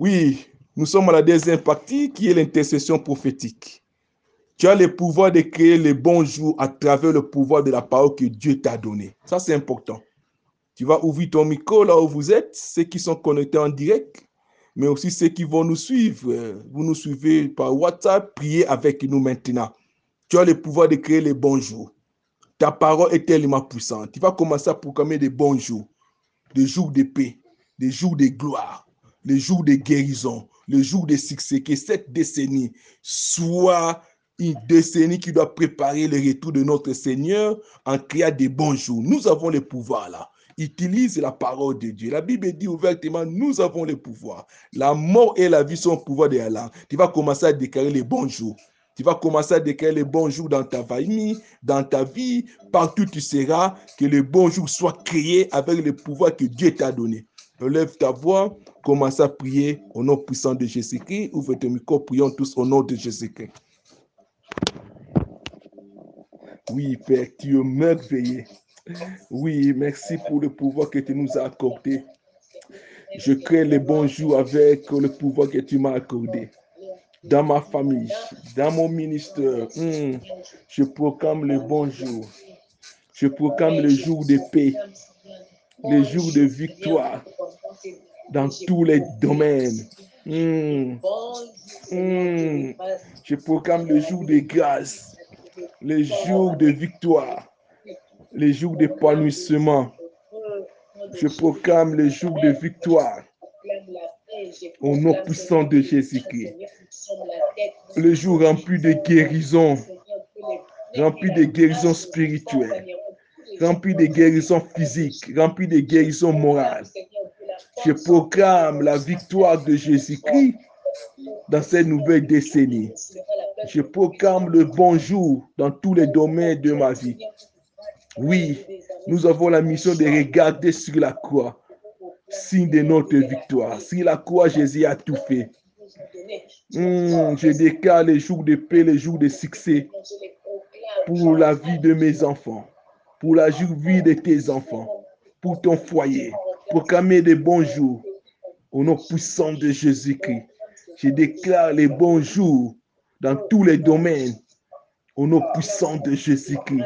Oui, nous sommes à la deuxième partie qui est l'intercession prophétique. Tu as le pouvoir de créer les bons jours à travers le pouvoir de la parole que Dieu t'a donnée. Ça, c'est important. Tu vas ouvrir ton micro là où vous êtes, ceux qui sont connectés en direct, mais aussi ceux qui vont nous suivre. Vous nous suivez par WhatsApp, priez avec nous maintenant. Tu as le pouvoir de créer les bons jours. Ta parole est tellement puissante. Tu vas commencer à proclamer des bons jours, des jours de paix, des jours de gloire, les jours de guérison, les jours de succès. Que cette décennie soit une décennie qui doit préparer le retour de notre Seigneur en créant des bons jours. Nous avons le pouvoir là. Utilise la parole de Dieu. La Bible dit ouvertement, nous avons le pouvoir. La mort et la vie sont au pouvoir de Allah. Tu vas commencer à déclarer les bons jours. Tu vas commencer à déclarer les bons jours dans ta famille, dans ta vie, partout tu seras, que les bons jours soient créés avec le pouvoir que Dieu t'a donné. Lève ta voix, commence à prier au nom puissant de Jésus-Christ. Ouvre ton micro, prions tous au nom de Jésus-Christ. Oui, Père, tu es merveilleux. Oui, merci pour le pouvoir que tu nous as accordé. Je crée les bons jours avec le pouvoir que tu m'as accordé. Dans ma famille, dans mon ministère, hmm, je proclame les bons. Je proclame les jours de paix, les jours de victoire dans tous les domaines. Je proclame le jour de grâce, les jours de victoire, les jours d'épanouissement. Je proclame les jours de victoire. au nom puissant de Jésus-Christ. Le jour rempli de guérison, rempli de guérison spirituelle, rempli de guérison physique, rempli de guérison morale. Je proclame la victoire de Jésus-Christ dans cette nouvelle décennie. Je proclame le bonjour dans tous les domaines de ma vie. Oui, nous avons la mission de regarder sur la croix, signe de notre victoire. Sur la croix, Jésus a tout fait. Hmm, je déclare les jours de paix, les jours de succès pour la vie de mes enfants, pour la vie de tes enfants, pour ton foyer, proclamer des bons jours au nom puissant de Jésus-Christ. Je déclare les bons jours dans tous les domaines au nom puissant de Jésus-Christ.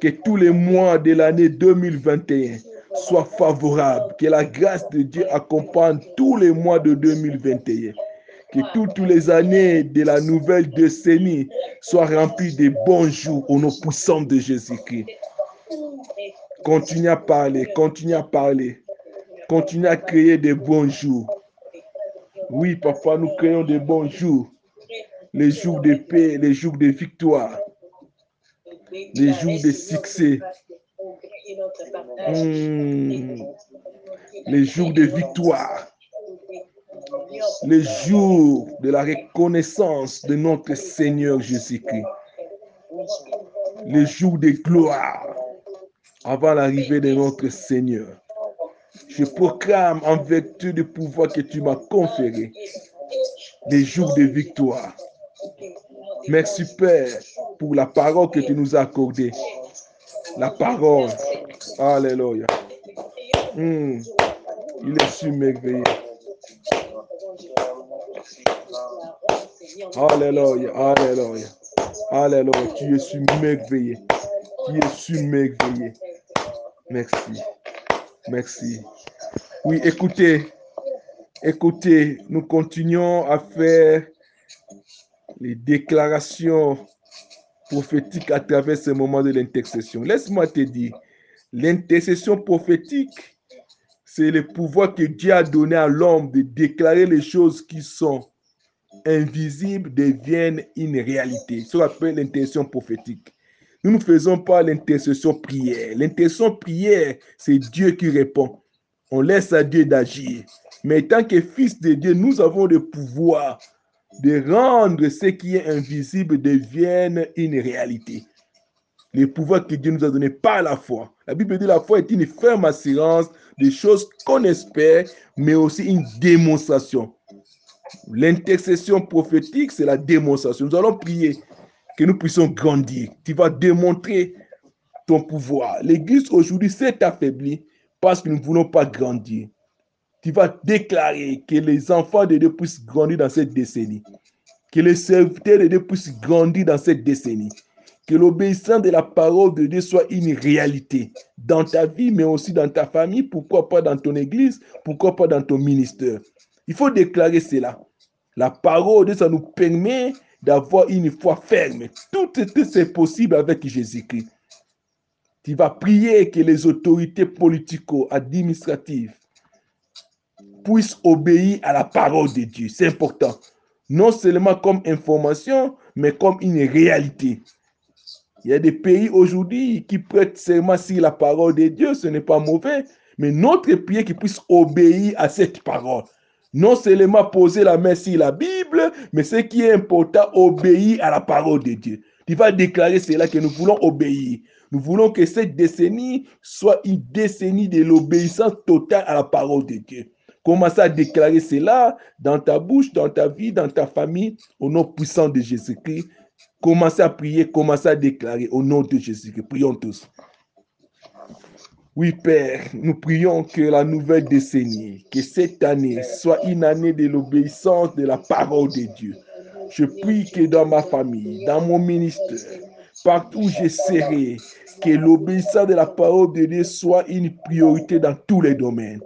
Que tous les mois de l'année 2021 soient favorables. Que la grâce de Dieu accompagne tous les mois de 2021. Que toutes les années de la nouvelle décennie soient remplies de bons jours au nom puissant de Jésus-Christ. Continue à parler, continue à parler. Continue à créer des bons jours. Oui, papa, nous créons des bons jours. Les jours de paix, les jours de victoire, les jours de succès, Hmm. les jours de victoire, les jours de la reconnaissance de notre Seigneur Jésus-Christ, les jours de gloire avant l'arrivée de notre Seigneur. Je proclame en vertu du pouvoir que tu m'as conféré des jours de victoire. Merci Père pour la parole que tu nous as accordée. La parole. Alléluia. Hmm. Il est submerveillé. Alléluia. Alléluia. Alléluia. Tu es submerveillé. Tu es submerveillé. Merci. Merci. Oui, écoutez. Écoutez, nous continuons à faire les déclarations prophétiques à travers ce moment de l'intercession. Laisse-moi te dire, l'intercession prophétique, c'est le pouvoir que Dieu a donné à l'homme de déclarer les choses qui sont invisibles deviennent une réalité. Ce qu'on appelle l'intercession prophétique. Nous ne faisons pas l'intercession prière. L'intercession prière, c'est Dieu qui répond. On laisse à Dieu d'agir. Mais tant que fils de Dieu, nous avons le pouvoir de rendre ce qui est invisible devienne une réalité. Le pouvoir que Dieu nous a donné par la foi. La Bible dit la foi est une ferme assurance des choses qu'on espère, mais aussi une démonstration. L'intercession prophétique, c'est la démonstration. Nous allons prier que nous puissions grandir. Tu vas démontrer ton pouvoir. L'Église aujourd'hui s'est affaiblie parce que nous ne voulons pas grandir. Tu vas déclarer que les enfants de Dieu puissent grandir dans cette décennie. Que les serviteurs de Dieu puissent grandir dans cette décennie. Que l'obéissance de la parole de Dieu soit une réalité dans ta vie, mais aussi dans ta famille. Pourquoi pas dans ton église? Pourquoi pas dans ton ministère? Il faut déclarer cela. La parole de Dieu, ça nous permet d'avoir une foi ferme. Tout c'est possible avec Jésus-Christ. Tu vas prier que les autorités politico-administratives puissent obéir à la parole de Dieu. C'est important. Non seulement comme information, mais comme une réalité. Il y a des pays aujourd'hui qui prêtent seulement sur la parole de Dieu, ce n'est pas mauvais, mais notre prière qui puisse obéir à cette parole. Non seulement poser la main sur la Bible, mais ce qui est important, obéir à la parole de Dieu. Tu vas déclarer cela que nous voulons obéir. Nous voulons que cette décennie soit une décennie de l'obéissance totale à la parole de Dieu. Commence à déclarer cela dans ta bouche, dans ta vie, dans ta famille, au nom puissant de Jésus-Christ. Commencez à prier, commencez à déclarer au nom de Jésus-Christ. Prions tous. Oui, Père, nous prions que la nouvelle décennie, que cette année soit une année de l'obéissance de la parole de Dieu. Je prie que dans ma famille, dans mon ministère, partout où je serai, que l'obéissance de la parole de Dieu soit une priorité dans tous les domaines.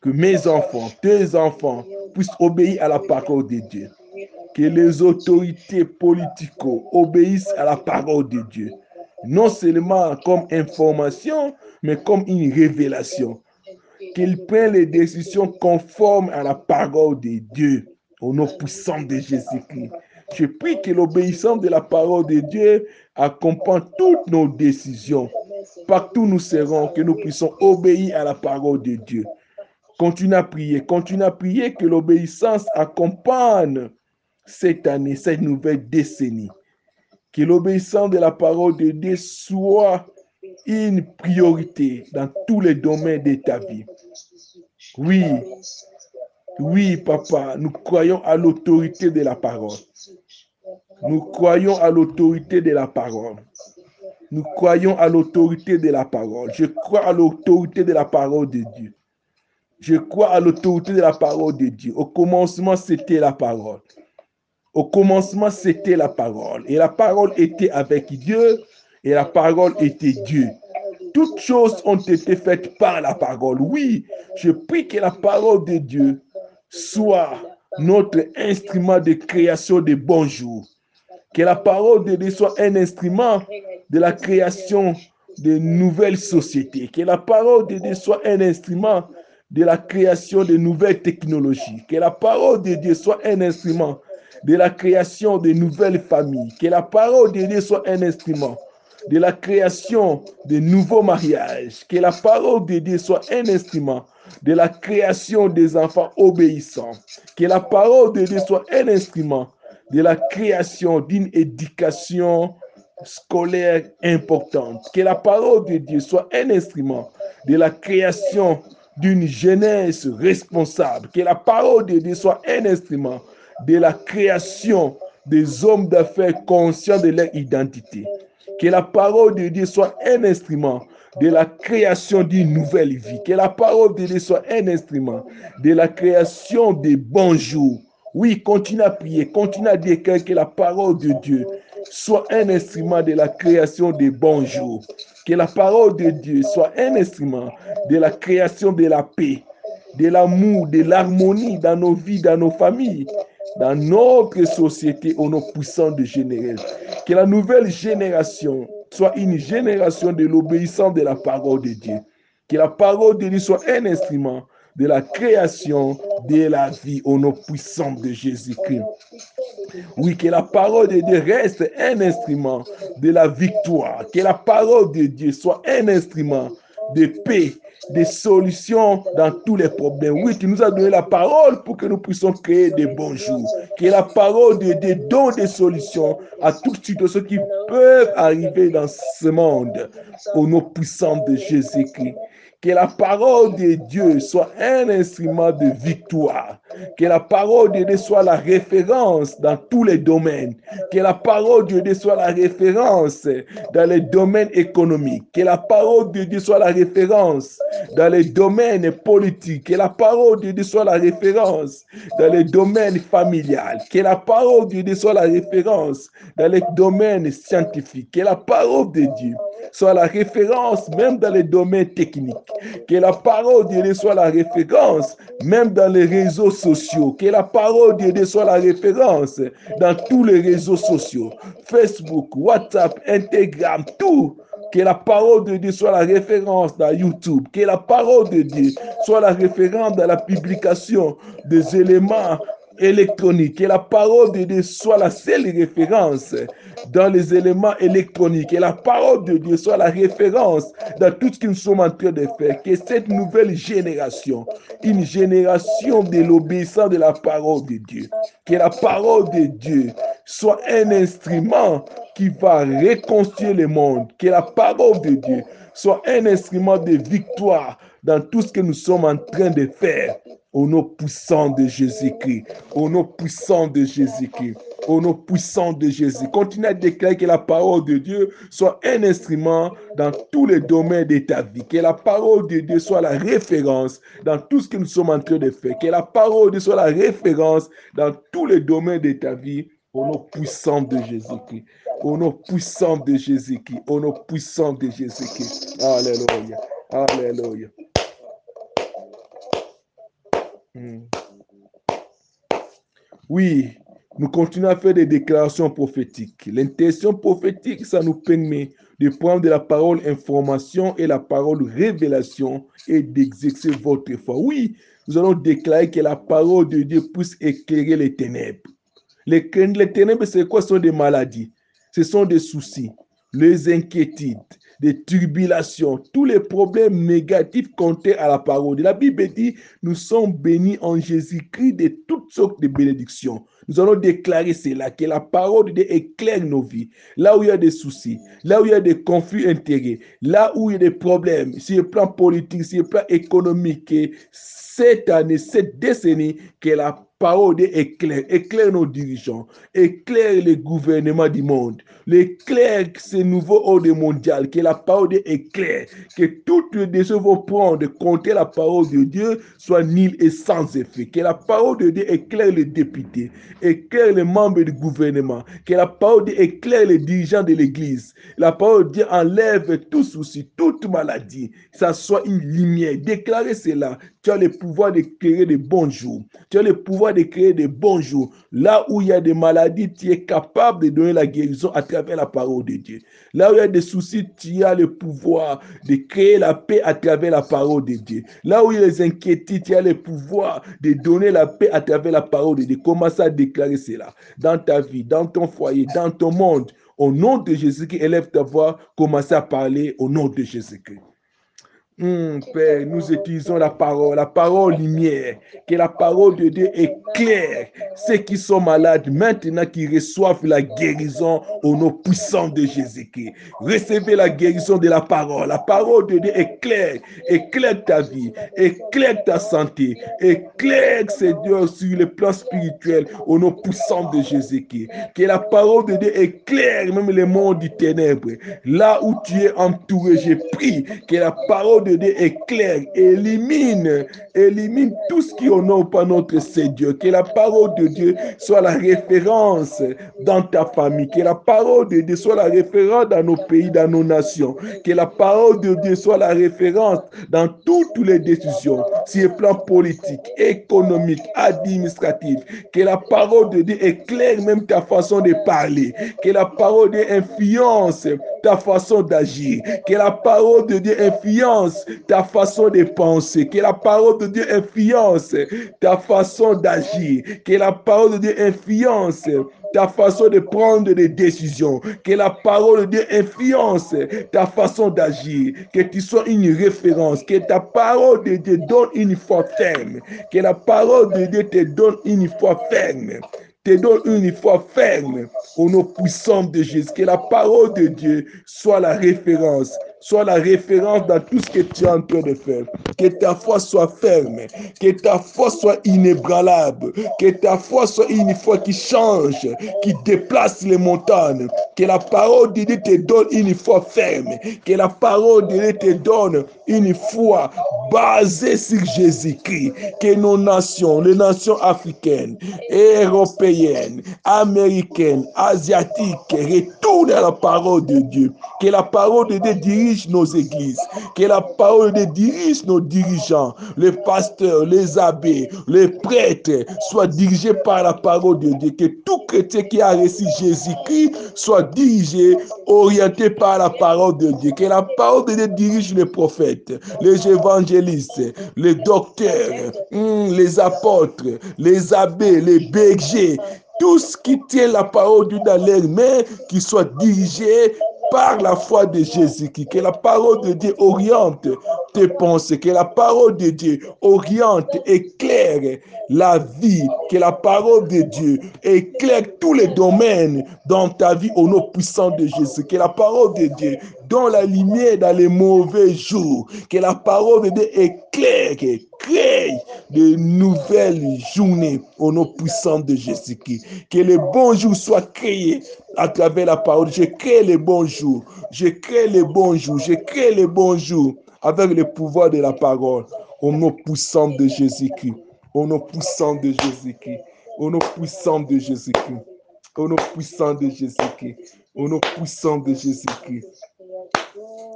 Que mes enfants, tes enfants, puissent obéir à la parole de Dieu. Que les autorités politiques obéissent à la parole de Dieu. Non seulement comme information, mais comme une révélation. Qu'ils prennent les décisions conformes à la parole de Dieu, au nom puissant de Jésus-Christ. Je prie que l'obéissance de la parole de Dieu accompagne toutes nos décisions. Partout nous serons, que nous puissions obéir à la parole de Dieu. Continue à prier, continue à prier que l'obéissance accompagne cette année, cette nouvelle décennie. Que l'obéissance de la parole de Dieu soit une priorité dans tous les domaines de ta vie. Oui, oui, papa, nous croyons à l'autorité de la parole. Nous croyons à l'autorité de la parole. Nous croyons à l'autorité de la parole. Je crois à l'autorité de la parole de Dieu. Je crois à l'autorité de la parole de Dieu. Au commencement, c'était la parole. Au commencement, c'était la parole. Et la parole était avec Dieu et la parole était Dieu. Toutes choses ont été faites par la parole. Oui, je prie que la parole de Dieu soit notre instrument de création de bonjour. Que la parole de Dieu soit un instrument de la création de nouvelles sociétés. Que la parole de Dieu soit un instrument de la création de nouvelles technologies. Que la parole de Dieu soit un instrument de la création de nouvelles familles. Que la parole de Dieu soit un instrument de la création de nouveaux mariages. Que la parole de Dieu soit un instrument de la création des enfants obéissants. Que la parole de Dieu soit un instrument de la création d'une éducation scolaire importante. Que la parole de Dieu soit un instrument de la création d'une jeunesse responsable. Que la parole de Dieu soit un instrument de la création des hommes d'affaires conscients de leur identité. Que la parole de Dieu soit un instrument de la création d'une nouvelle vie. Que la parole de Dieu soit un instrument de la création des bons jours. Oui, continue à prier, continue à dire que la parole de Dieu soit un instrument de la création des bons jours. Que la parole de Dieu soit un instrument de la création de la paix, de l'amour, de l'harmonie dans nos vies, dans nos familles, dans notre société au nom puissant de générer. Que la nouvelle génération soit une génération de l'obéissance de la parole de Dieu. Que la parole de Dieu soit un instrument de la création de la vie au nom puissant de Jésus-Christ. Oui, que la parole de Dieu reste un instrument de la victoire. Que la parole de Dieu soit un instrument de paix, de solutions dans tous les problèmes. Oui, tu nous as donné la parole pour que nous puissions créer des bons jours. Que la parole de Dieu donne des solutions à toutes situations qui peuvent arriver dans ce monde au nom puissant de Jésus-Christ. Que la parole de Dieu soit un instrument de victoire. Que la parole de Dieu soit la référence dans tous les domaines. Que la parole de Dieu soit la référence dans les domaines économiques. Que la parole de Dieu soit la référence dans les domaines politiques. Que la parole de Dieu soit la référence dans les domaines familiales. Que la parole de Dieu soit la référence dans les domaines scientifiques. Que la parole de Dieu soit la référence même dans les domaines techniques. Que la parole de Dieu soit la référence même dans les réseaux sociaux. Que la parole de Dieu soit la référence dans tous les réseaux sociaux. Facebook, WhatsApp, Instagram, tout. Que la parole de Dieu soit la référence dans YouTube. Que la parole de Dieu soit la référence dans la publication des éléments électronique. Que la parole de Dieu soit la seule référence dans les éléments électroniques. Que la parole de Dieu soit la référence dans tout ce que nous sommes en train de faire. Que cette nouvelle génération, une génération de l'obéissance de la parole de Dieu, que la parole de Dieu soit un instrument qui va reconstruire le monde. Que la parole de Dieu soit un instrument de victoire dans tout ce que nous sommes en train de faire. Au nom puissant de Jésus-Christ. Au nom puissant de Jésus-Christ. Au nom puissant de Jésus. Continue à déclarer que la parole de Dieu soit un instrument dans tous les domaines de ta vie. Que la parole de Dieu soit la référence dans tout ce que nous sommes en train de faire. Que la parole de Dieu soit la référence dans tous les domaines de ta vie. Au nom puissant de Jésus-Christ. Au nom puissant de Jésus-Christ. Au nom puissant de Jésus-Christ. Alléluia. Alléluia. Hmm. Oui, nous continuons à faire des déclarations prophétiques. L'intention prophétique, ça nous permet de prendre la parole information et la parole révélation et d'exercer votre foi. Oui, nous allons déclarer que la parole de Dieu puisse éclairer les ténèbres. Les, les ténèbres, c'est quoi? Ce sont des maladies, ce sont des soucis, les inquiétudes, des tribulations, tous les problèmes négatifs comptés à la parole. La Bible dit, nous sommes bénis en Jésus-Christ de toutes sortes de bénédictions. Nous allons déclarer cela, que la parole de Dieu éclaire nos vies. Là où il y a des soucis, là où il y a des conflits intérêts, là où il y a des problèmes, sur le plan politique, sur le plan économique, cette année, cette décennie, que la parole de éclaire, éclaire nos dirigeants, éclaire les gouvernements du monde, éclaire ce nouveau ordre mondial, que la parole de éclaire, que toutes les décisions vont prendre de compter la parole de Dieu soit nul et sans effet, que la parole de Dieu éclaire les députés, éclaire les membres du gouvernement, que la parole de Dieu éclaire les dirigeants de l'église, la parole de Dieu enlève tout souci, toute maladie, ça soit une lumière, déclarez cela, tu as le pouvoir de créer des bons jours. Tu as le pouvoir de créer des bons jours. Là où il y a des maladies, tu es capable de donner la guérison à travers la parole de Dieu. Là où il y a des soucis, tu as le pouvoir de créer la paix à travers la parole de Dieu. Là où il y a des inquiétudes, tu as le pouvoir de donner la paix à travers la parole de Dieu. Commence à déclarer cela dans ta vie, dans ton foyer, dans ton monde. Au nom de Jésus-Christ, élève ta voix, commence à parler au nom de Jésus-Christ. Hum, Père, nous utilisons la parole, la parole lumière, que la parole de Dieu éclaire ceux qui sont malades maintenant qui reçoivent la guérison au nom puissant de Jésus-Christ. Recevez la guérison de la parole. La parole de Dieu éclaire, éclaire ta vie, éclaire ta santé, éclaire Dieu sur le plan spirituel au nom puissant de Jésus-Christ. Que la parole de Dieu éclaire même le monde du ténèbre. Là où tu es entouré, j'ai prie que la parole de Dieu éclaire, élimine, élimine tout ce qui honore pas notre Seigneur. Que la parole de Dieu soit la référence dans ta famille. Que la parole de Dieu soit la référence dans nos pays, dans nos nations. Que la parole de Dieu soit la référence dans toutes les décisions, sur le plan politique, économique, administratif. Que la parole de Dieu éclaire même ta façon de parler. Que la parole de Dieu influence ta façon d'agir. Que la parole de Dieu influence ta façon de penser. Que la parole de Dieu influence ta façon d'agir. Que la parole de Dieu influence ta façon de prendre des décisions. Que la parole de Dieu influence ta façon d'agir. Que tu sois une référence. Que ta parole de Dieu donne une foi ferme. Que la parole de Dieu te donne une foi ferme te donne une foi ferme au nom puissant de Jésus. Que la parole de Dieu soit la référence soit la référence dans tout ce que tu es en train de faire. Que ta foi soit ferme, que ta foi soit inébranlable, que ta foi soit une foi qui change, qui déplace les montagnes, que la parole de Dieu te donne une foi ferme, que la parole de Dieu te donne une foi basée sur Jésus-Christ, que nos nations, les nations africaines, européennes, américaines, asiatiques, retournent à la parole de Dieu, que la parole de Dieu dirige nos églises, que la parole de dirige nos dirigeants, les pasteurs, les abbés, les prêtres soient dirigés par la parole de Dieu, que tout chrétien qui a reçu Jésus-Christ soit dirigé, orienté par la parole de Dieu, que la parole de dirige les prophètes, les évangélistes, les docteurs, hmm, les apôtres, les abbés, les bergers, tout ce qui tient la parole dans leurs mains, qui soit dirigé par la foi de Jésus-Christ, que la parole de Dieu oriente tes pensées, que la parole de Dieu oriente, éclaire la vie, que la parole de Dieu éclaire tous les domaines dans ta vie au nom puissant de Jésus, que la parole de Dieu donne la lumière dans les mauvais jours, que la parole de Dieu éclaire, crée de nouvelles journées au nom puissant de Jésus-Christ. Que les bons jours soient créés à travers la parole. Je crée les bons jours. Je crée les bons jours. Je crée les bons jours avec le pouvoir de la parole. Au nom puissant de Jésus-Christ. Au nom puissant de Jésus-Christ. Au nom puissant de Jésus-Christ. Au nom puissant de Jésus-Christ. Au nom puissant de Jésus-Christ.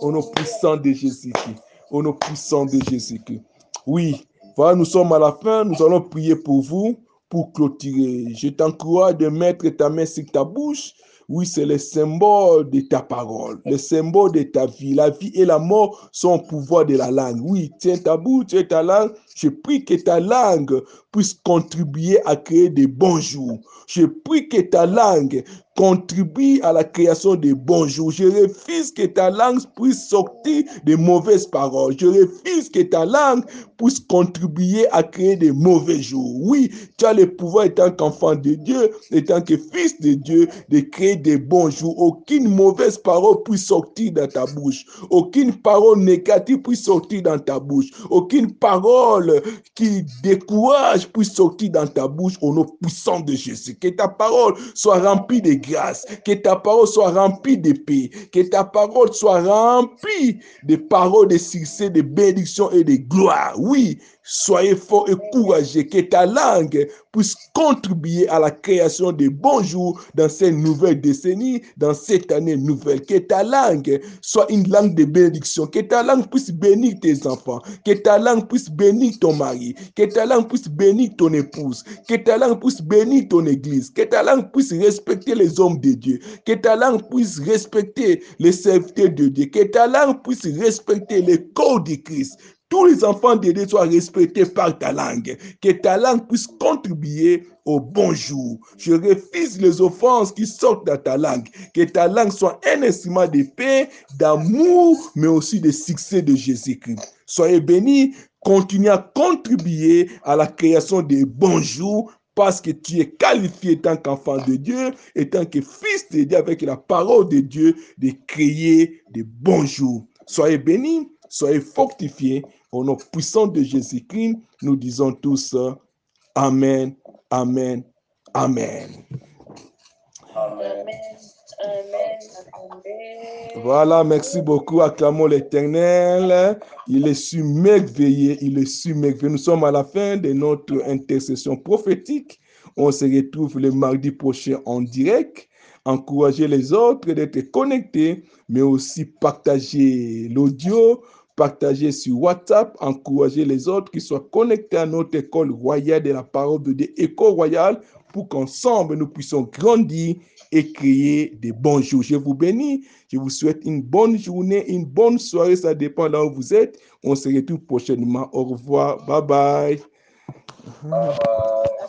Au nom puissant de Jésus-Christ. Au nom puissant de Jésus-Christ. Oui, voilà, nous sommes à la fin. Nous allons prier pour vous, pour clôturer. Je t'encourage de mettre ta main sur ta bouche. Oui, c'est le symbole de ta parole, le symbole de ta vie. La vie et la mort sont au pouvoir de la langue. Oui, tiens ta bouche, tiens ta langue. Je prie que ta langue puisse contribuer à créer des bons jours. Je prie que ta langue contribue à la création de bons jours. Je refuse que ta langue puisse sortir de mauvaises paroles. Je refuse que ta langue puisse contribuer à créer de mauvais jours. Oui, tu as le pouvoir, étant qu'enfant de Dieu, étant que fils de Dieu, de créer des bons jours. Aucune mauvaise parole puisse sortir dans ta bouche. Aucune parole négative puisse sortir dans ta bouche. Aucune parole qui décourage puisse sortir dans ta bouche au nom puissant de Jésus. Que ta parole soit remplie de grâce, que ta parole soit remplie de paix, que ta parole soit remplie de paroles de succès, de bénédiction et de gloire. Oui, soyez forts et courageux, que ta langue puisse contribuer à la création de bons jours dans cette nouvelle décennie, dans cette année nouvelle. Que ta langue soit une langue de bénédiction, que ta langue puisse bénir tes enfants, que ta langue puisse bénir ton mari, que ta langue puisse bénir ton épouse, que ta langue puisse bénir ton église, que ta langue puisse respecter les hommes de Dieu, que ta langue puisse respecter les serviteurs de Dieu, que ta langue puisse respecter les corps de Christ. Tous les enfants de Dieu soient respectés par ta langue, que ta langue puisse contribuer au bon jour. Je refuse les offenses qui sortent de ta langue, que ta langue soit un instrument de paix, d'amour, mais aussi de succès de Jésus-Christ. Soyez bénis, continuez à contribuer à la création des bons jours parce que tu es qualifié tant qu'enfant de Dieu et tant que fils de Dieu avec la parole de Dieu de créer des bons jours. Soyez bénis, soyez fortifiés. Au nom puissant de Jésus-Christ, nous disons tous Amen, Amen, Amen. Amen. Amen. Voilà, merci beaucoup. Acclamons l'Éternel. Il est su merveilleux, il est su merveilleux. Nous sommes à la fin de notre intercession prophétique. On se retrouve le mardi prochain en direct. Encouragez les autres d'être connectés, mais aussi partager l'audio, partager sur WhatsApp, encourager les autres qui soient connectés à notre école royale de la parole de Dieu, école royale, pour qu'ensemble nous puissions grandir et créer des bons jours. Je vous bénis, je vous souhaite une bonne journée, une bonne soirée, ça dépend là où vous êtes. On se retrouve prochainement. Au revoir, bye bye. Bye bye.